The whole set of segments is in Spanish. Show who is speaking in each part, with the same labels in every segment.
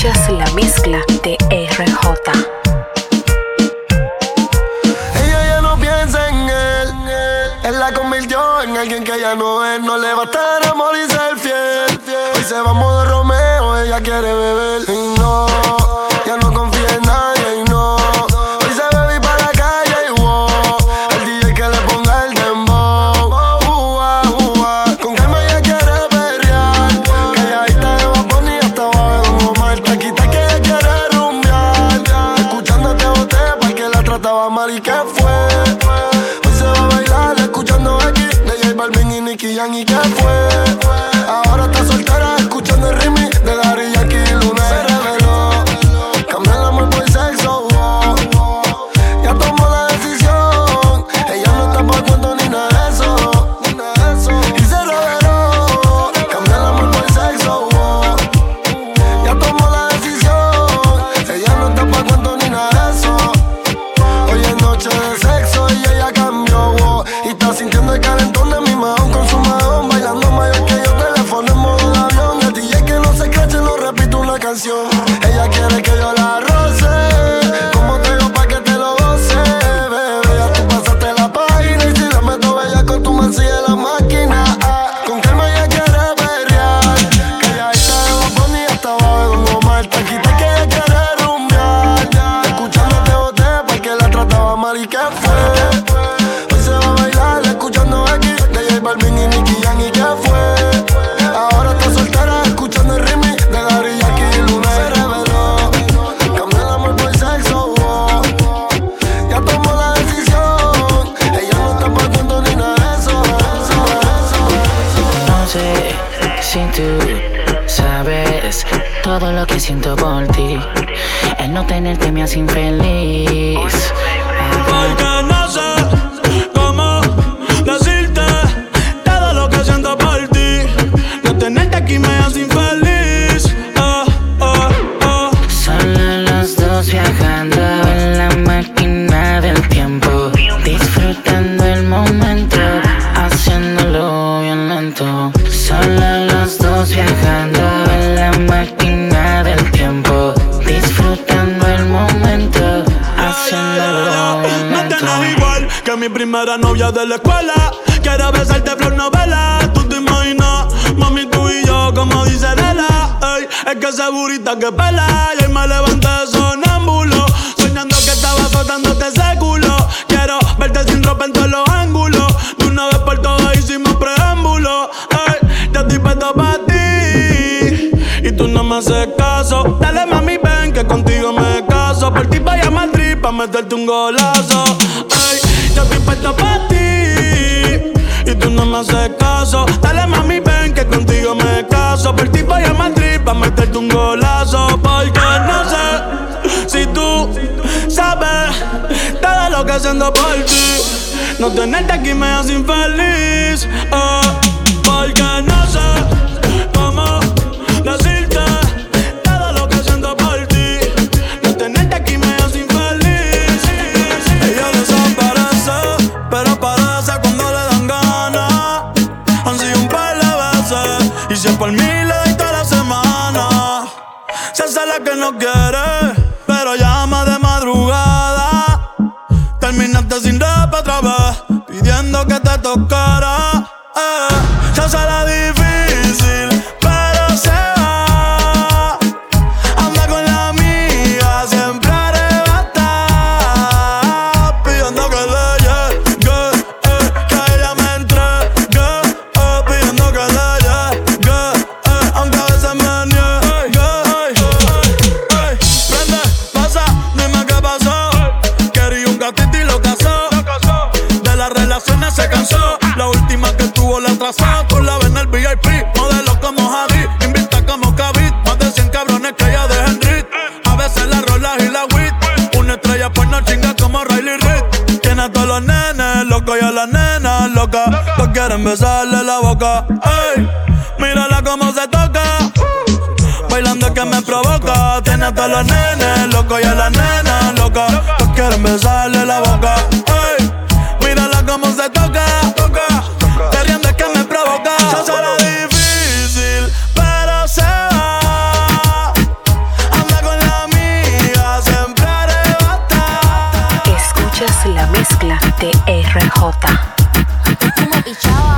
Speaker 1: La mezcla de RJ.
Speaker 2: Ella ya no piensa en él. Él la convirtió en alguien que ya no es. No le va a estar amor y ser fiel. Hoy se va a modo Romeo, ella quiere beber. Y no. no
Speaker 3: tenerte me hace infeliz.
Speaker 4: primera novia de la escuela. Quiero besarte flor novela. Tú te imaginas, mami, tú y yo, como dice Lela. Ey, es que esa burita que pela. Y hoy me levanté sonámbulo. Soñando que estaba flotándote ese culo. Quiero verte sin ropa en todos los ángulos. De una vez por todas hicimos preámbulo. Ey, ya estoy para ti. Y tú no me haces caso. Dale, mami, por ti vaya a Madrid pa' meterte un golazo. Ay, yo estoy puesto pa' ti. Y tú no me haces caso. Dale mami, ven que contigo me caso. Por ti vaya a Madrid pa' meterte un golazo. Porque no sé si tú sabes todo lo que haciendo por ti. No tenerte aquí me hace infeliz. Eh, porque no sé. no good. quieren besarle la boca. Ey, mírala cómo se toca. Bailando que me provoca. Tiene a todos los nenes locos y a la nena loca. Pues quieren besarle la boca. Ey, mírala cómo se toca. Te riendes que me provoca. Yo será difícil, pero se va. Anda con la amiga, siempre arrebata. Escuchas la mezcla de RJ escuchaba.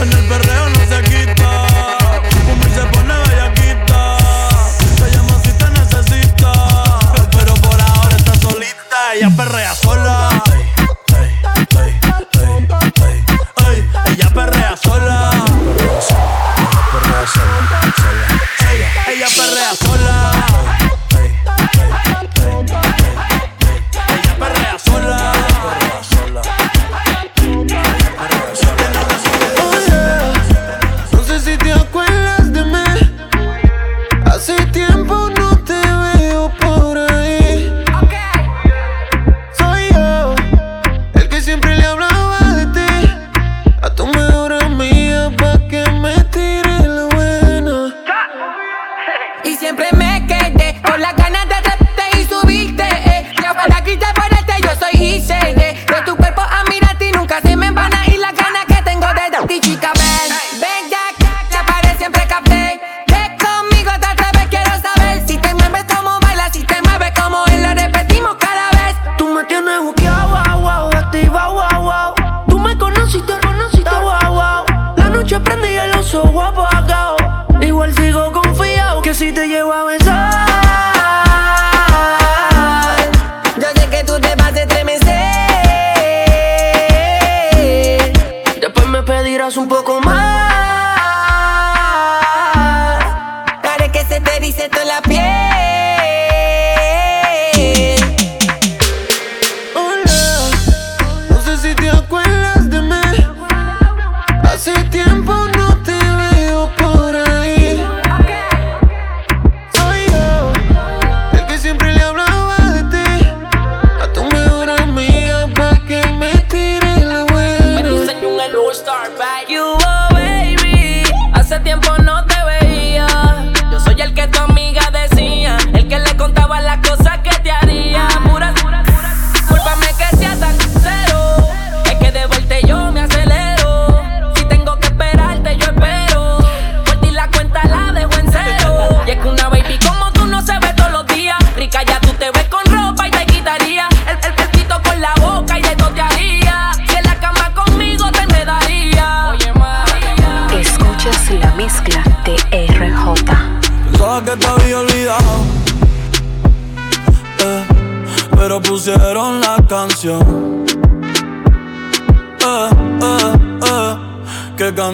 Speaker 4: En el perreo no se quita.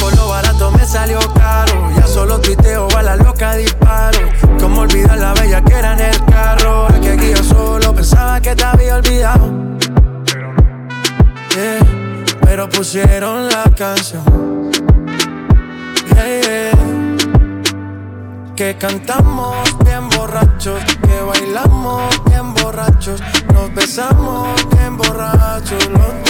Speaker 5: tiempo lo barato me salió caro. Ya solo tuiteo a la loca disparo. Como olvidar la bella que era en el carro. Que aquí yo solo pensaba que te había olvidado. Yeah, pero pusieron la canción. Yeah. Que cantamos bien borrachos, que bailamos bien borrachos, nos besamos bien borrachos los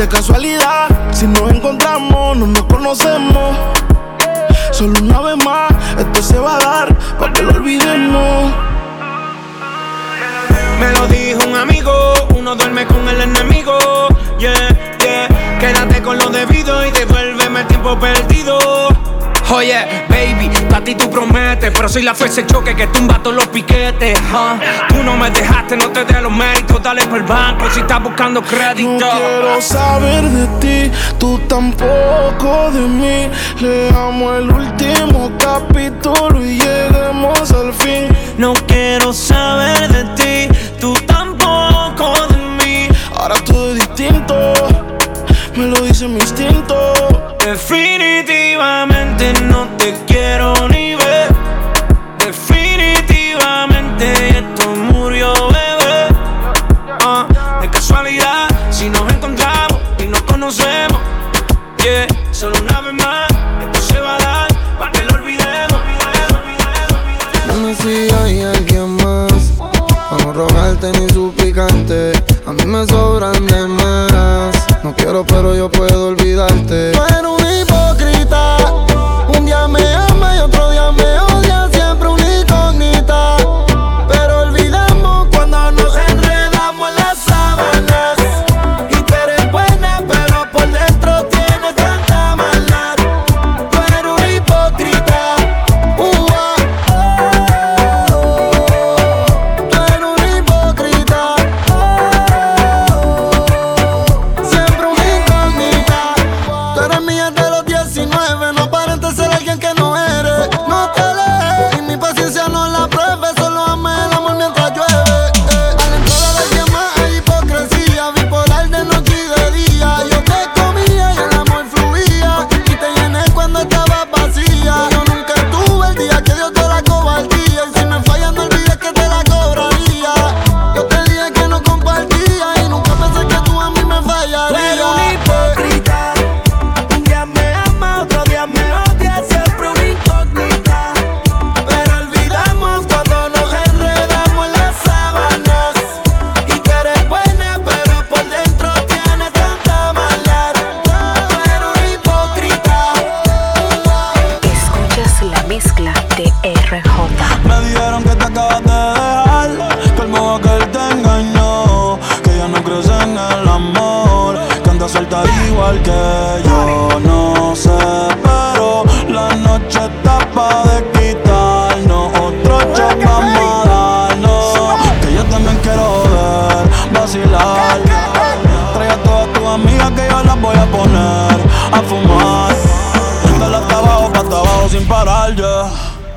Speaker 6: de casualidad. Si nos encontramos, no nos conocemos. Solo una vez más, esto se va a dar para que lo olvidemos.
Speaker 2: Me lo dijo un amigo, uno duerme con el enemigo. Yeah, yeah. Quédate con lo debido y devuélveme el tiempo perdido. Oye, baby, para ti tu promesa pero soy la fuerza el choque que tumba todos los piquetes. Tú no me dejaste, no te dé los méritos, dale por el banco si estás buscando crédito.
Speaker 6: No quiero saber de ti, tú tampoco de mí. Le amo el último capítulo y lleguemos al fin.
Speaker 2: No quiero saber de ti, tú tampoco de mí.
Speaker 6: Ahora todo es distinto, me lo dice mi instinto.
Speaker 2: Definitivamente no te quiero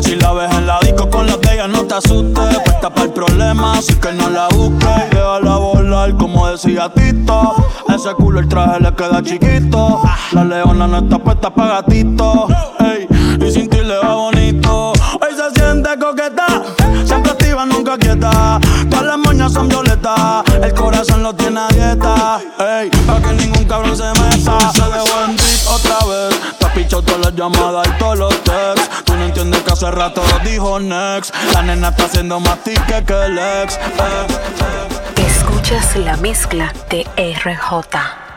Speaker 4: Si la ves en la disco con la de no te asustes. Puesta para el problema, así que no la busques. Déjala volar, como decía Tito. Ese culo el traje le queda chiquito. La leona no está puesta para gatito. Ey. Y sin ti le va bonito. Hoy se siente coqueta, siempre activa, nunca quieta. Todas las moñas son violetas, el corazón lo tiene a dieta. Ey, pa' que ningún cabrón se meta. Se dejó en otra vez. Te has pichado todas las llamadas y todos hace rato dijo next. La nena está haciendo más tique que el ex. ex, ex.
Speaker 1: Escuchas la mezcla de RJ.